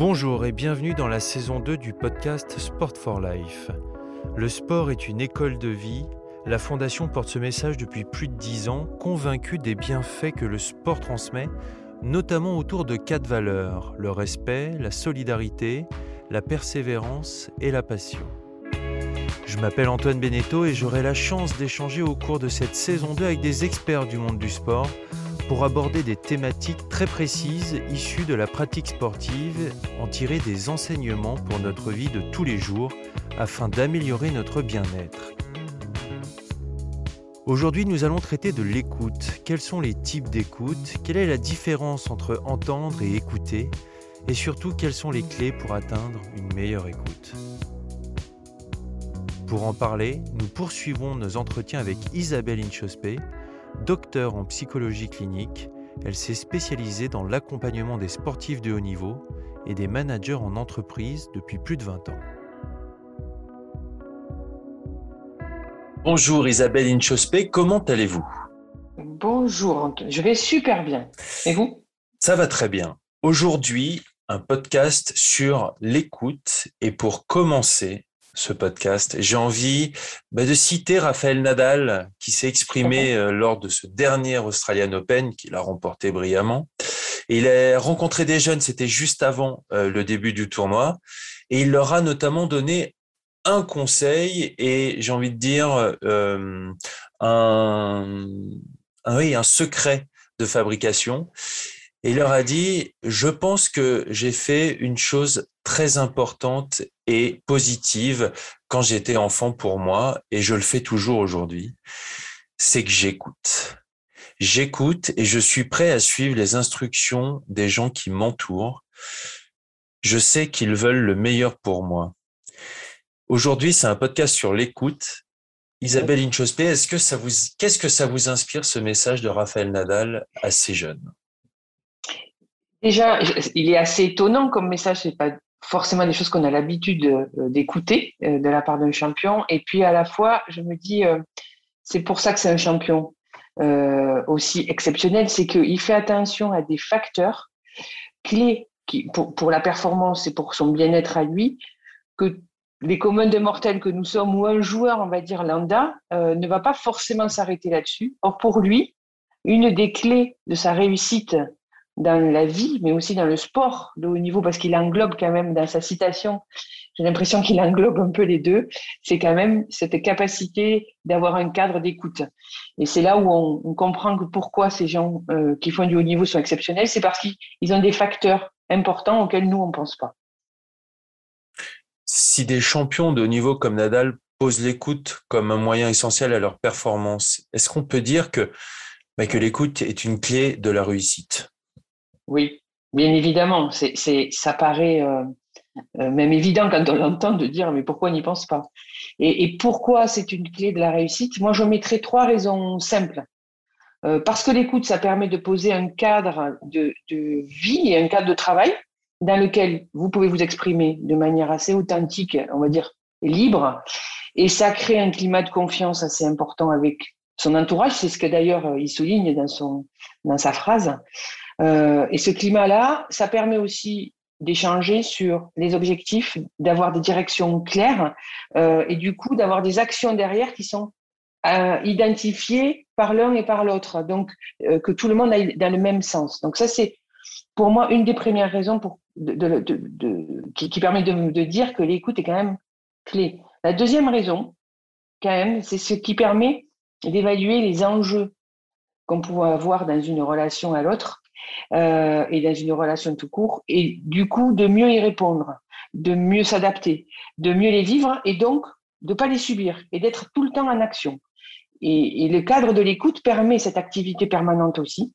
Bonjour et bienvenue dans la saison 2 du podcast Sport for Life. Le sport est une école de vie. La Fondation porte ce message depuis plus de 10 ans, convaincue des bienfaits que le sport transmet, notamment autour de quatre valeurs, le respect, la solidarité, la persévérance et la passion. Je m'appelle Antoine Beneteau et j'aurai la chance d'échanger au cours de cette saison 2 avec des experts du monde du sport pour aborder des thématiques très précises issues de la pratique sportive, en tirer des enseignements pour notre vie de tous les jours afin d'améliorer notre bien-être. Aujourd'hui, nous allons traiter de l'écoute. Quels sont les types d'écoute? Quelle est la différence entre entendre et écouter? Et surtout, quelles sont les clés pour atteindre une meilleure écoute? Pour en parler, nous poursuivons nos entretiens avec Isabelle Inchospé, Docteur en psychologie clinique, elle s'est spécialisée dans l'accompagnement des sportifs de haut niveau et des managers en entreprise depuis plus de 20 ans. Bonjour Isabelle Inchospé, comment allez-vous? Bonjour, je vais super bien. Et vous? Ça va très bien. Aujourd'hui, un podcast sur l'écoute et pour commencer, ce podcast. J'ai envie bah, de citer Raphaël Nadal, qui s'est exprimé euh, lors de ce dernier Australian Open, qu'il a remporté brillamment. il a rencontré des jeunes, c'était juste avant euh, le début du tournoi, et il leur a notamment donné un conseil et j'ai envie de dire euh, un, oui, un secret de fabrication. Et il leur a dit, je pense que j'ai fait une chose très importante et positive quand j'étais enfant pour moi, et je le fais toujours aujourd'hui, c'est que j'écoute. J'écoute et je suis prêt à suivre les instructions des gens qui m'entourent. Je sais qu'ils veulent le meilleur pour moi. Aujourd'hui, c'est un podcast sur l'écoute. Isabelle Inchospé, est-ce que ça vous, qu'est-ce que ça vous inspire ce message de Raphaël Nadal à ces jeunes? Déjà, il est assez étonnant comme message. C'est pas forcément des choses qu'on a l'habitude euh, d'écouter euh, de la part d'un champion. Et puis à la fois, je me dis, euh, c'est pour ça que c'est un champion aussi exceptionnel, c'est qu'il fait attention à des facteurs clés pour la performance et pour son bien-être à lui, que les communs de mortels que nous sommes ou un joueur, on va dire lambda, ne va pas forcément s'arrêter là-dessus. Or, pour lui, une des clés de sa réussite dans la vie, mais aussi dans le sport de haut niveau, parce qu'il englobe quand même dans sa citation, j'ai l'impression qu'il englobe un peu les deux, c'est quand même cette capacité d'avoir un cadre d'écoute. Et c'est là où on, comprend que pourquoi ces gens euh, qui font du haut niveau sont exceptionnels, c'est parce qu'ils ont des facteurs importants auxquels nous, on ne pense pas. Si des champions de haut niveau comme Nadal posent l'écoute comme un moyen essentiel à leur performance, est-ce qu'on peut dire que, bah, que l'écoute est une clé de la réussite? Oui, bien évidemment. C'est, ça paraît euh, euh, même évident quand on l'entend de dire mais pourquoi on n'y pense pas? Et, pourquoi c'est une clé de la réussite? Moi, je mettrais trois raisons simples. Euh, parce que l'écoute, ça permet de poser un cadre de, vie et un cadre de travail dans lequel vous pouvez vous exprimer de manière assez authentique, on va dire libre, et ça crée un climat de confiance assez important avec son entourage. C'est ce que d'ailleurs il souligne dans sa phrase. Euh, et ce climat-là, ça permet aussi d'échanger sur les objectifs, d'avoir des directions claires euh, et du coup d'avoir des actions derrière qui sont euh, identifiées par l'un et par l'autre, donc que tout le monde aille dans le même sens. Donc ça, c'est pour moi une des premières raisons qui, permet de, dire que l'écoute est quand même clé. La deuxième raison, quand même, c'est ce qui permet d'évaluer les enjeux qu'on peut avoir dans une relation à l'autre euh, et dans une relation tout court, et du coup de mieux y répondre, de mieux s'adapter, de mieux les vivre, et donc de pas les subir, et d'être tout le temps en action. Et, le cadre de l'écoute permet cette activité permanente aussi.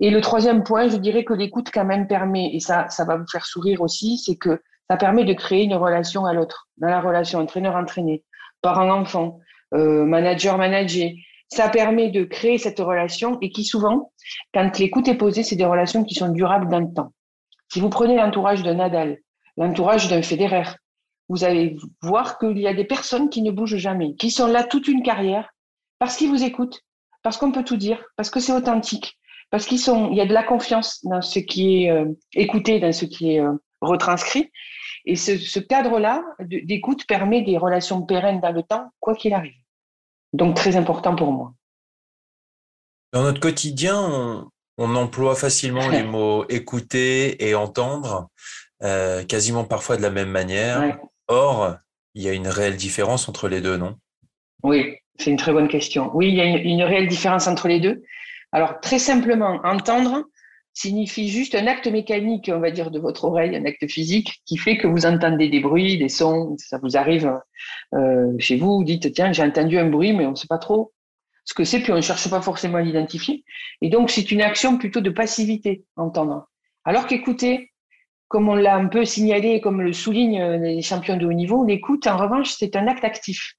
Et le troisième point, je dirais que l'écoute quand même permet, et ça, ça va vous faire sourire aussi, c'est que ça permet de créer une relation à l'autre, dans la relation entraîneur-entraîné, parent-enfant, euh, manager-manager, ça permet de créer cette relation et qui souvent, quand l'écoute est posée, c'est des relations qui sont durables dans le temps. Si vous prenez l'entourage de Nadal, l'entourage d'un Federer, vous allez voir qu'il y a des personnes qui ne bougent jamais, qui sont là toute une carrière parce qu'ils vous écoutent, parce qu'on peut tout dire, parce que c'est authentique, parce qu'ils sont, il y a de la confiance dans ce qui est euh, écouté, dans ce qui est euh, retranscrit. Et ce, cadre-là d'écoute permet des relations pérennes dans le temps, quoi qu'il arrive. Donc très important pour moi. Dans notre quotidien, on, emploie facilement les mots écouter et entendre, euh, quasiment parfois de la même manière. Or, il y a une réelle différence entre les deux, non? Oui, c'est une très bonne question. Oui, il y a une, réelle différence entre les deux. Alors, très simplement, entendre signifie juste un acte mécanique, on va dire, de votre oreille, un acte physique, qui fait que vous entendez des bruits, des sons, ça vous arrive euh, chez vous, vous dites, tiens, j'ai entendu un bruit, mais on ne sait pas trop ce que c'est, puis on ne cherche pas forcément à l'identifier. Et donc, c'est une action plutôt de passivité, entendre. Alors qu'écouter, comme on l'a un peu signalé, comme le soulignent les champions de haut niveau, l'écoute, en revanche, c'est un acte actif.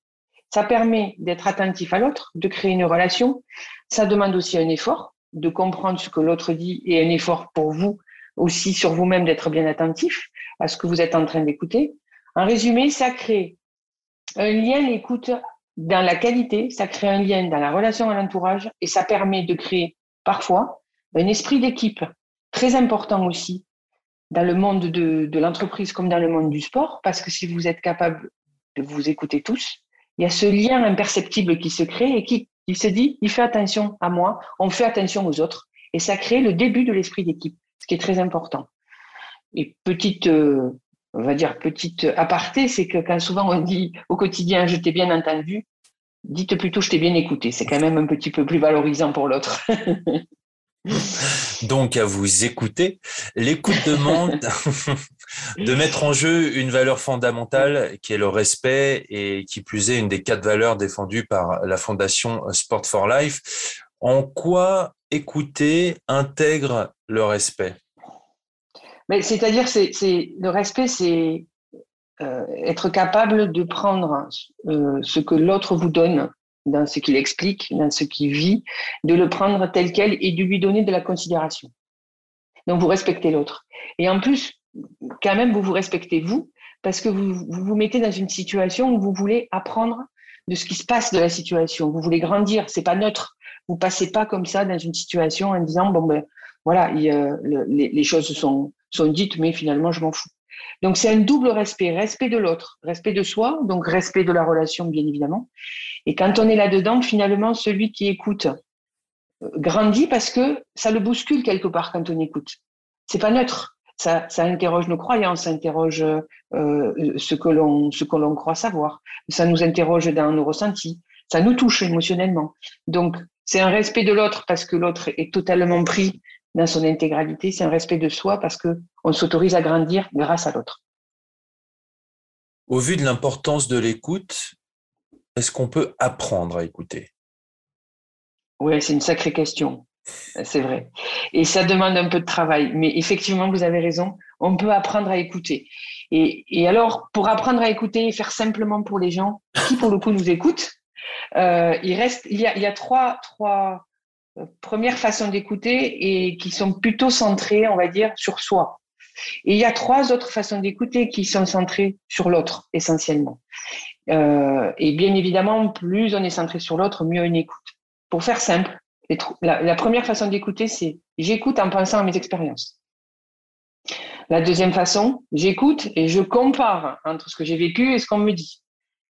Ça permet d'être attentif à l'autre, de créer une relation. Ça demande aussi un effort, de comprendre ce que l'autre dit et un effort pour vous aussi sur vous-même d'être bien attentif à ce que vous êtes en train d'écouter. En résumé, ça crée un lien, l'écoute, dans la qualité, ça crée un lien dans la relation à l'entourage et ça permet de créer parfois un esprit d'équipe très important aussi dans le monde de, de l'entreprise comme dans le monde du sport, parce que si vous êtes capable de vous écouter tous, il y a ce lien imperceptible qui se crée et qui, il se dit, il fait attention à moi, on fait attention aux autres, et ça crée le début de l'esprit d'équipe, ce qui est très important. Et petite, euh, on va dire petite aparté, c'est que quand souvent on dit au quotidien, je t'ai bien entendu, dites plutôt je t'ai bien écouté. C'est quand même un petit peu plus valorisant pour l'autre. Donc, à vous écouter. L'écoute demande de mettre en jeu une valeur fondamentale qui est le respect et qui plus est une des quatre valeurs défendues par la Fondation Sport for Life. En quoi écouter intègre le respect? Mais c'est-à-dire, c'est, le respect, c'est euh, être capable de prendre euh, ce que l'autre vous donne dans ce qu'il explique, dans ce qu'il vit, de le prendre tel quel et de lui donner de la considération. Donc vous respectez l'autre. Et en plus, quand même, vous vous respectez vous, parce que vous, vous mettez dans une situation où vous voulez apprendre de ce qui se passe de la situation. Vous voulez grandir, c'est pas neutre. Vous passez pas comme ça dans une situation en disant bon ben voilà, les, les, choses sont, sont dites, mais finalement je m'en fous. Donc c'est un double respect, respect de l'autre, respect de soi, donc respect de la relation bien évidemment. Et quand on est là-dedans, finalement, celui qui écoute euh, grandit parce que ça le bouscule quelque part quand on écoute. C'est pas neutre. Ça, interroge nos croyances, ça interroge euh, ce que l'on ce que l'on croit savoir. Ça nous interroge dans nos ressentis. Ça nous touche émotionnellement. Donc c'est un respect de l'autre parce que l'autre est totalement pris dans son intégralité, c'est un respect de soi parce que on s'autorise à grandir grâce à l'autre. Au vu de l'importance de l'écoute, est-ce qu'on peut apprendre à écouter? Oui, c'est une sacrée question. C'est vrai. Et ça demande un peu de travail. Mais effectivement, vous avez raison, on peut apprendre à écouter. Et, alors, pour apprendre à écouter et faire simplement pour les gens qui, pour le coup, nous écoutent, euh, il, reste, il, y a, il y a trois, trois premières façons d'écouter et qui sont plutôt centrées, on va dire, sur soi. Et il y a trois autres façons d'écouter qui sont centrées sur l'autre, essentiellement. Euh, et bien évidemment, plus on est centré sur l'autre, mieux on écoute. Pour faire simple, la première façon d'écouter, c'est j'écoute en pensant à mes expériences. La deuxième façon, j'écoute et je compare entre ce que j'ai vécu et ce qu'on me dit.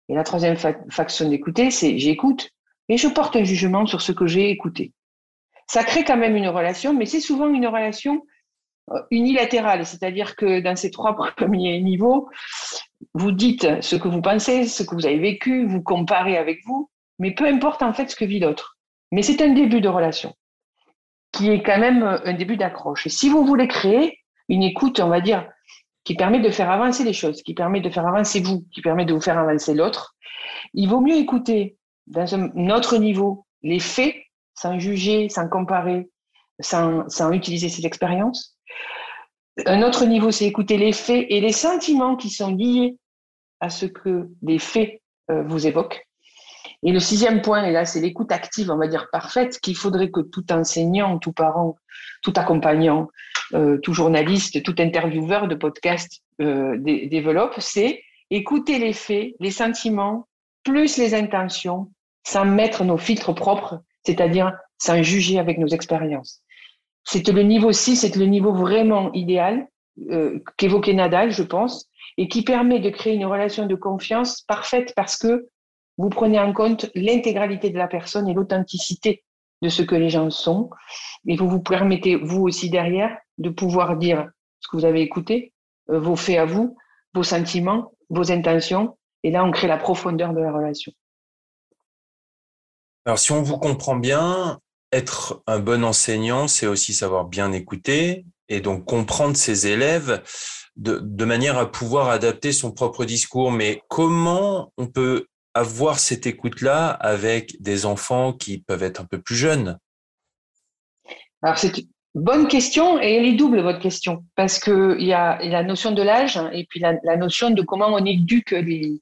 Et la troisième façon d'écouter, c'est j'écoute et je porte un jugement sur ce que j'ai écouté ça crée quand même une relation, mais c'est souvent une relation euh, unilatérale, c'est-à-dire que dans ces trois premiers niveaux, vous dites ce que vous pensez, ce que vous avez vécu, vous comparez avec vous, mais peu importe en fait ce que vit l'autre. Mais c'est un début de relation qui est quand même un début d'accroche. Et si vous voulez créer une écoute, on va dire, qui permet de faire avancer les choses, qui permet de faire avancer vous, qui permet de vous faire avancer l'autre, il vaut mieux écouter dans un autre niveau les faits sans juger, sans comparer, sans, utiliser ses expériences. Un autre niveau, c'est écouter les faits et les sentiments qui sont liés à ce que les faits euh, vous évoquent. Et le sixième point, et là, c'est l'écoute active, on va dire parfaite, qu'il faudrait que tout enseignant, tout parent, tout accompagnant, euh, tout journaliste, tout intervieweur de podcast euh, développe, c'est écouter les faits, les sentiments, plus les intentions, sans mettre nos filtres propres c'est-à-dire sans juger avec nos expériences. C'est le niveau 6, c'est le niveau vraiment idéal euh, qu'évoquait Nadal, je pense, et qui permet de créer une relation de confiance parfaite parce que vous prenez en compte l'intégralité de la personne et l'authenticité de ce que les gens sont. Et vous vous permettez, vous aussi derrière, de pouvoir dire ce que vous avez écouté, euh, vos faits à vous, vos sentiments, vos intentions. Et là, on crée la profondeur de la relation. Alors, si on vous comprend bien, être un bon enseignant, c'est aussi savoir bien écouter et donc comprendre ses élèves de, manière à pouvoir adapter son propre discours. Mais comment on peut avoir cette écoute-là avec des enfants qui peuvent être un peu plus jeunes? Alors, c'est une bonne question et elle est double, votre question, parce qu'il y a la notion de l'âge et puis la, notion de comment on éduque les,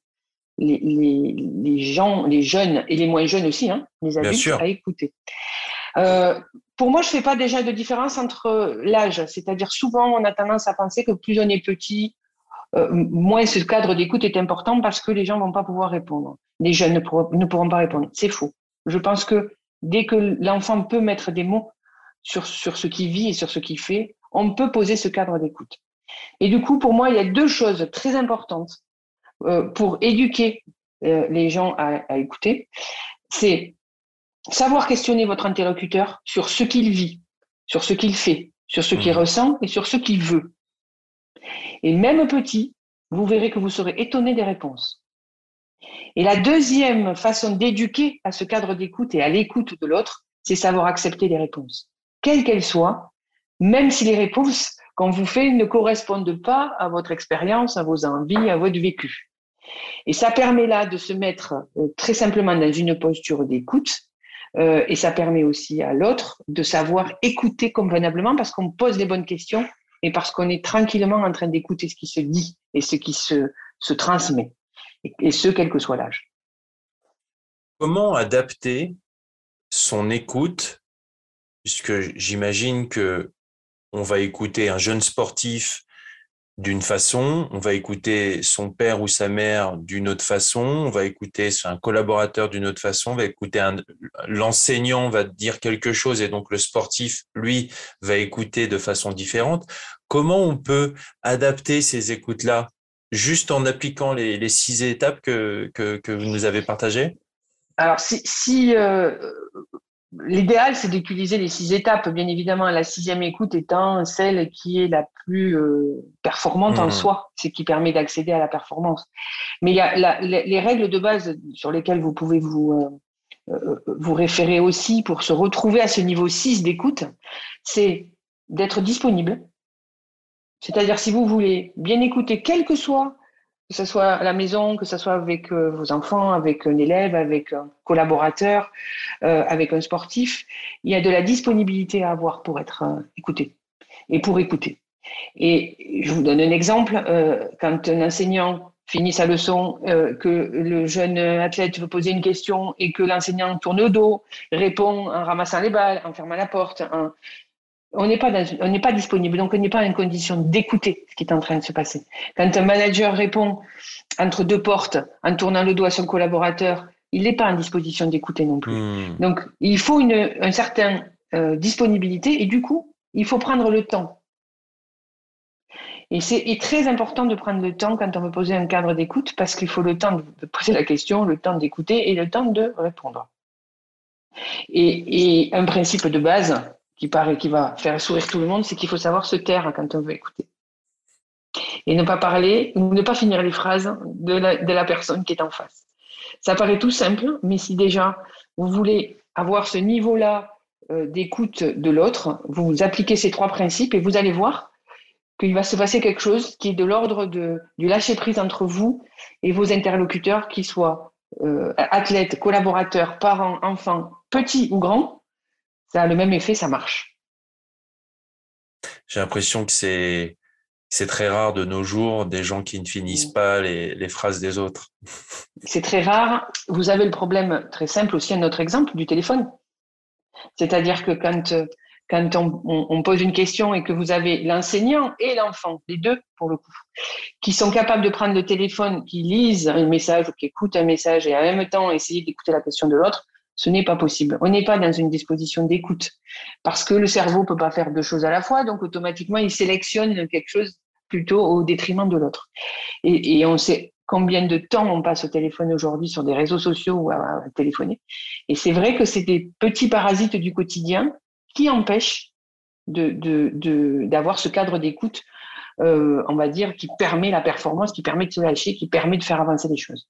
les, les, gens, les jeunes et les moins jeunes aussi, hein, les adultes, à écouter. Euh, pour moi, je ne fais pas déjà de différence entre l'âge, c'est-à-dire souvent on a tendance à penser que plus on est petit, euh, moins ce cadre d'écoute est important parce que les gens vont pas pouvoir répondre. Les jeunes ne, pourront, pas répondre. C'est faux. Je pense que dès que l'enfant peut mettre des mots sur, sur ce qu'il vit et sur ce qu'il fait, on peut poser ce cadre d'écoute. Et du coup, pour moi, il y a deux choses très importantes pour éduquer euh, les gens à, à écouter. C'est savoir questionner votre interlocuteur sur ce qu'il vit, sur ce qu'il fait, sur ce qu'il mmh. ressent et sur ce qu'il veut. Et même petit, vous verrez que vous serez étonné des réponses. Et la deuxième façon d'éduquer à ce cadre d'écoute et à l'écoute de l'autre, c'est savoir accepter les réponses, quelles qu'elles soient, même si les réponses qu'on vous fait ne correspondent pas à votre expérience, à vos envies, à votre vécu. Et ça permet là de se mettre euh, très simplement dans une posture d'écoute euh, et ça permet aussi à l'autre de savoir écouter convenablement parce qu'on pose les bonnes questions et parce qu'on est tranquillement en train d'écouter ce qui se dit et ce qui se, se transmet, et, ce, quel que soit l'âge. Comment adapter son écoute, puisque j'imagine que on va écouter un jeune sportif d'une façon, on va écouter son père ou sa mère d'une autre façon, on va écouter un collaborateur d'une autre façon, on va écouter l'enseignant va dire quelque chose et donc le sportif, lui, va écouter de façon différente. Comment on peut adapter ces écoutes-là juste en appliquant les, six étapes que, que, vous nous avez partagées? Alors, si, euh, L'idéal, c'est d'utiliser les six étapes. Bien évidemment, la sixième écoute étant celle qui est la plus euh, performante en mmh. soi, ce qui permet d'accéder à la performance. Mais il y a les, règles de base sur lesquelles vous pouvez vous, euh, euh, vous référer aussi pour se retrouver à ce niveau 6 d'écoute, c'est d'être disponible. C'est-à-dire si vous voulez bien écouter, quel que soit que ce soit à la maison, que ce soit avec euh, vos enfants, avec un élève, avec un collaborateur, euh, avec un sportif, il y a de la disponibilité à avoir pour être euh, écouté et pour écouter. Et je vous donne un exemple. quand un enseignant finit sa leçon, que le jeune athlète veut poser une question et que l'enseignant tourne le dos, répond en ramassant les balles, en fermant la porte, en, on n'est pas, on n'est pas disponible, donc on n'est pas en condition d'écouter ce qui est en train de se passer. Quand un manager répond entre deux portes en tournant le doigt à son collaborateur, il n'est pas en disposition d'écouter non plus. Hmm. Donc il faut une, un certain euh, disponibilité et du coup, il faut prendre le temps. Et c'est très important de prendre le temps quand on veut poser un cadre d'écoute parce qu'il faut le temps de poser la question, le temps d'écouter et le temps de répondre. Et, et un principe de base, qui paraît qui va faire sourire tout le monde, c'est qu'il faut savoir se taire quand on veut écouter. Et ne pas parler ne pas finir les phrases de la, de la personne qui est en face. Ça paraît tout simple, mais si déjà vous voulez avoir ce niveau-là euh, d'écoute de l'autre, vous appliquez ces trois principes et vous allez voir qu'il va se passer quelque chose qui est de l'ordre du lâcher-prise entre vous et vos interlocuteurs, qu'ils soient euh, athlètes, collaborateurs, parents, enfants, petits ou grands, ça a le même effet, ça marche. J'ai l'impression que c'est c'est très rare de nos jours des gens qui ne finissent mm. pas les, les phrases des autres. C'est très rare. Vous avez le problème très simple aussi, un autre exemple du téléphone. C'est-à-dire que quand, quand on, on, pose une question et que vous avez l'enseignant et l'enfant, les deux pour le coup, qui sont capables de prendre le téléphone, qui lisent un message ou qui écoutent un message et en même temps essayer d'écouter la question de l'autre, ce n'est pas possible. On n'est pas dans une disposition d'écoute parce que le cerveau peut pas faire deux choses à la fois, donc automatiquement il sélectionne quelque chose plutôt au détriment de l'autre. Et, on sait combien de temps on passe au téléphone aujourd'hui sur des réseaux sociaux ou à, téléphoner. Et c'est vrai que c'est des petits parasites du quotidien qui empêchent d'avoir ce cadre d'écoute, euh, on va dire, qui permet la performance, qui permet de se lâcher, qui permet de faire avancer les choses.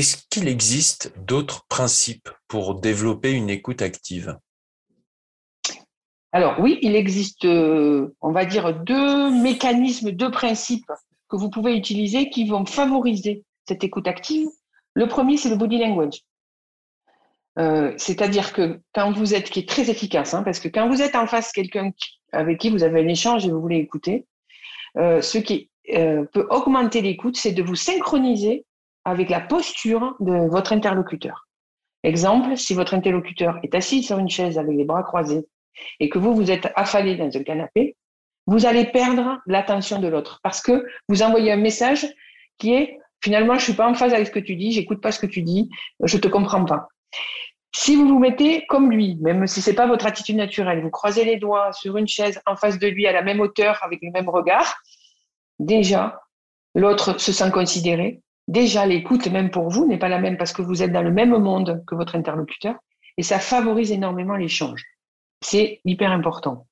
Est-ce qu'il existe d'autres principes pour développer une écoute active? Alors oui, il existe, euh, on va dire, deux mécanismes, deux principes que vous pouvez utiliser qui vont favoriser cette écoute active. Le premier, c'est le body language. Euh, c'est-à-dire que quand vous êtes, qui est très efficace, hein, parce que quand vous êtes en face quelqu'un avec qui vous avez un échange et vous voulez écouter, euh, ce qui peut augmenter l'écoute, c'est de vous synchroniser avec la posture de votre interlocuteur. Exemple, si votre interlocuteur est assis sur une chaise avec les bras croisés et que vous, vous êtes affalé dans un canapé, vous allez perdre l'attention de l'autre parce que vous envoyez un message qui est finalement, je suis pas en phase avec ce que tu dis, j'écoute pas ce que tu dis, je te comprends pas. Si vous vous mettez comme lui, même si c'est pas votre attitude naturelle, vous croisez les doigts sur une chaise en face de lui à la même hauteur avec le même regard, déjà, l'autre se sent considéré, déjà l'écoute, même pour vous, n'est pas la même parce que vous êtes dans le même monde que votre interlocuteur et ça favorise énormément l'échange. C'est hyper important.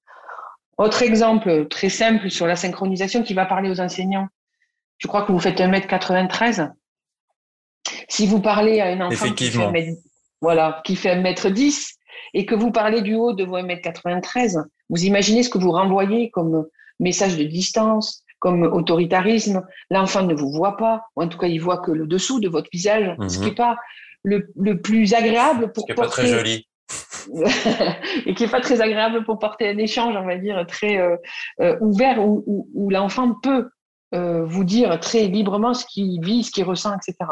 Autre exemple très simple sur la synchronisation qui va parler aux enseignants. Je crois que vous faites 1m93. Si vous parlez à un enfant qui fait, 1 voilà, qui fait 1m10 et que vous parlez du haut de vos 1m93, vous imaginez ce que vous renvoyez comme message de distance, comme autoritarisme. L'enfant ne vous voit pas, ou en tout cas, il voit que le dessous de votre visage, ce qui n'est mhm. pas le, plus agréable pour ce qui porter. pas très joli. et qui n'est pas très agréable pour porter un échange, on va dire, très euh, euh, ouvert, où, l'enfant peut euh, vous dire très librement ce qu'il vit, ce qu'il ressent, etc.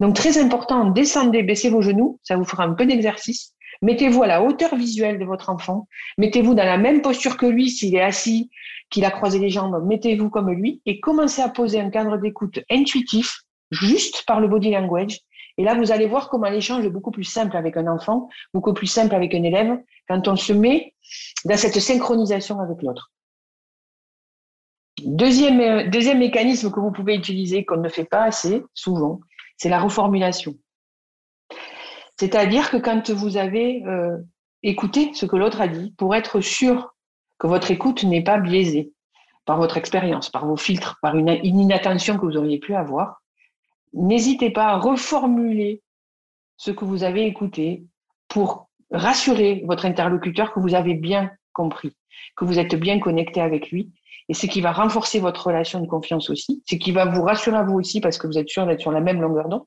Donc, très important, descendez, baissez vos genoux, ça vous fera un peu d'exercice. Mettez-vous à la hauteur visuelle de votre enfant. Mettez-vous dans la même posture que lui s'il est assis, qu'il a croisé les jambes. Mettez-vous comme lui et commencez à poser un cadre d'écoute intuitif, juste par le body language. Et là, vous allez voir comment l'échange est beaucoup plus simple avec un enfant, beaucoup plus simple avec un élève, quand on se met dans cette synchronisation avec l'autre. Deuxième, deuxième mécanisme que vous pouvez utiliser, qu'on ne fait pas assez souvent, c'est la reformulation. C'est-à-dire que quand vous avez euh, écouté ce que l'autre a dit, pour être sûr que votre écoute n'est pas biaisée par votre expérience, par vos filtres, par une, inattention que vous auriez pu avoir, n'hésitez pas à reformuler ce que vous avez écouté pour rassurer votre interlocuteur que vous avez bien compris, que vous êtes bien connecté avec lui. Et ce qui va renforcer votre relation de confiance aussi, ce qui va vous rassurer à vous aussi parce que vous êtes sûr d'être sur la même longueur d'onde.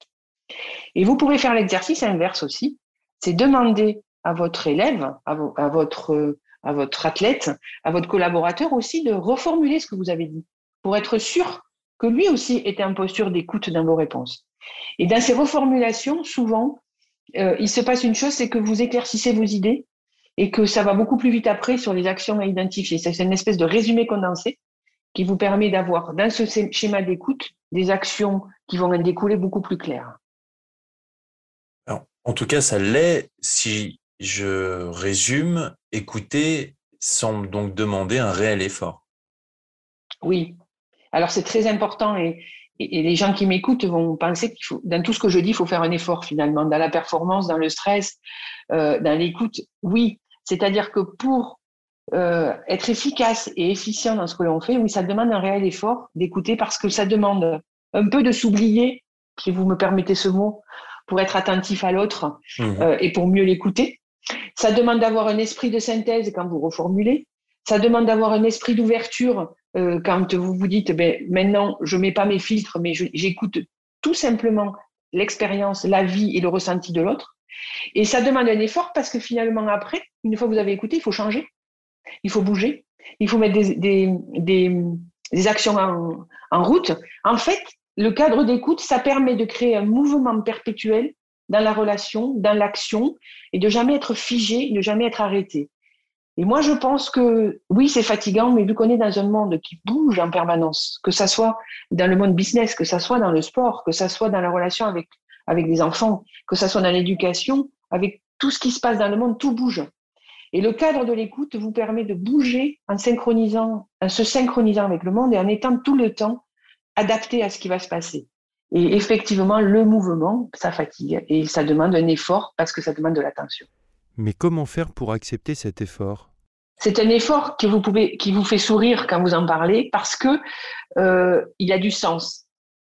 Et vous pouvez faire l'exercice inverse aussi, c'est demander à votre élève, à, votre, à votre athlète, à votre collaborateur aussi de reformuler ce que vous avez dit pour être sûr que lui aussi était en posture d'écoute dans vos réponses. Et dans ces reformulations, souvent, euh, il se passe une chose, c'est que vous éclaircissez vos idées et que ça va beaucoup plus vite après sur les actions à identifier. C'est une espèce de résumé condensé qui vous permet d'avoir dans ce schéma d'écoute des actions qui vont en découler beaucoup plus claires. En tout cas, ça l'est si je résume, écouter semble donc demander un réel effort. Oui. Alors c'est très important et, les gens qui m'écoutent vont penser qu'il faut, dans tout ce que je dis, il faut faire un effort finalement, dans la performance, dans le stress, euh, dans l'écoute. Oui, c'est-à-dire que pour euh, être efficace et efficient dans ce que l'on fait, oui, ça demande un réel effort d'écouter parce que ça demande un peu de s'oublier, si vous me permettez ce mot, pour être attentif à l'autre mmh. euh, et pour mieux l'écouter. Ça demande d'avoir un esprit de synthèse quand vous reformulez. Ça demande d'avoir un esprit d'ouverture euh, quand vous vous dites, ben, maintenant, je mets pas mes filtres, mais j'écoute tout simplement l'expérience, la vie et le ressenti de l'autre. Et ça demande un effort parce que finalement, après, une fois que vous avez écouté, il faut changer, il faut bouger, il faut mettre des, actions en route. En fait, le cadre d'écoute, ça permet de créer un mouvement perpétuel dans la relation, dans l'action, et de jamais être figé, de jamais être arrêté. Et moi, je pense que oui, c'est fatigant, mais vu qu'on est dans un monde qui bouge en permanence, que ça soit dans le monde business, que ça soit dans le sport, que ça soit dans la relation avec, avec des enfants, que ça soit dans l'éducation, avec tout ce qui se passe dans le monde, tout bouge. Et le cadre de l'écoute vous permet de bouger en synchronisant, en se synchronisant avec le monde et en étant tout le temps adapté à ce qui va se passer. Et effectivement, le mouvement, ça fatigue et ça demande un effort parce que ça demande de l'attention. Mais comment faire pour accepter cet effort? C'est un effort que vous pouvez, qui vous fait sourire quand vous en parlez parce que euh, il a du sens.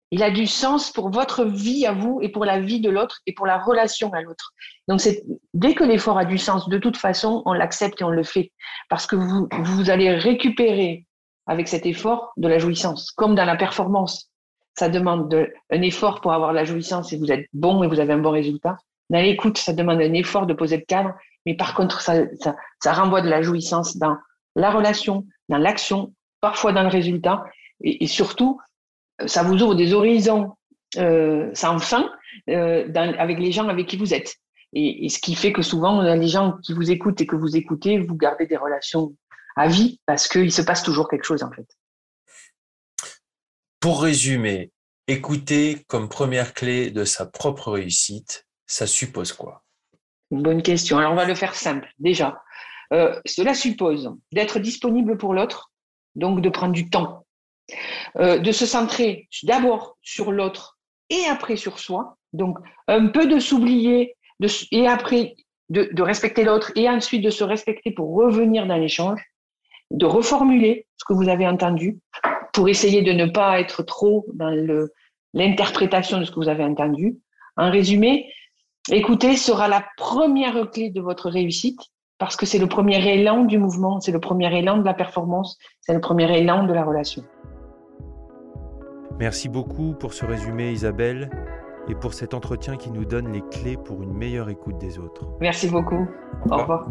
Il a du sens pour votre vie à vous et pour la vie de l'autre et pour la relation à l'autre. Donc dès que l'effort a du sens, de toute façon, on l'accepte et on le fait parce que vous, vous allez récupérer avec cet effort de la jouissance, comme dans la performance ça demande de, un effort pour avoir la jouissance et vous êtes bon et vous avez un bon résultat. Dans l'écoute, ça demande un effort de poser le cadre, mais par contre, ça, renvoie de la jouissance dans la relation, dans l'action, parfois dans le résultat, et, surtout, ça vous ouvre des horizons euh, sans fin euh, avec les gens avec qui vous êtes. Et, ce qui fait que souvent, les gens qui vous écoutent et que vous écoutez, vous gardez des relations à vie parce qu'il se passe toujours quelque chose en fait. Pour résumer, écouter comme première clé de sa propre réussite, ça suppose quoi? Bonne question. Alors on va le faire simple. Déjà, euh, cela suppose d'être disponible pour l'autre, donc de prendre du temps, euh, de se centrer d'abord sur l'autre et après sur soi, donc un peu de s'oublier et après de respecter l'autre et ensuite de se respecter pour revenir dans l'échange, de reformuler ce que vous avez entendu, pour essayer de ne pas être trop dans l'interprétation de ce que vous avez entendu. En résumé, écouter sera la première clé de votre réussite parce que c'est le premier élan du mouvement, c'est le premier élan de la performance, c'est le premier élan de la relation. Merci beaucoup pour ce résumé Isabelle et pour cet entretien qui nous donne les clés pour une meilleure écoute des autres. Merci beaucoup. Au revoir.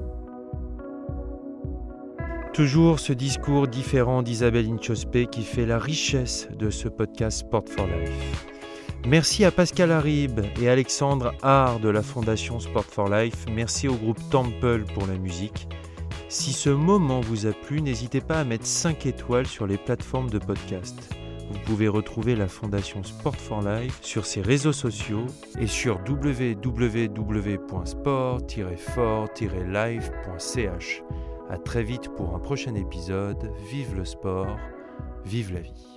Toujours ce discours différent d'Isabelle Inchospé qui fait la richesse de ce podcast Sport for Life. Merci à Pascal Harib et Alexandre Hart de la Fondation Sport for Life. Merci au groupe Temple pour la musique. Si ce moment vous a plu, n'hésitez pas à mettre 5 étoiles sur les plateformes de podcast. Vous pouvez retrouver la Fondation Sport for Life sur ses réseaux sociaux et sur www.sport-for-life.ch. À très vite pour un prochain épisode. Vive le sport, vive la vie.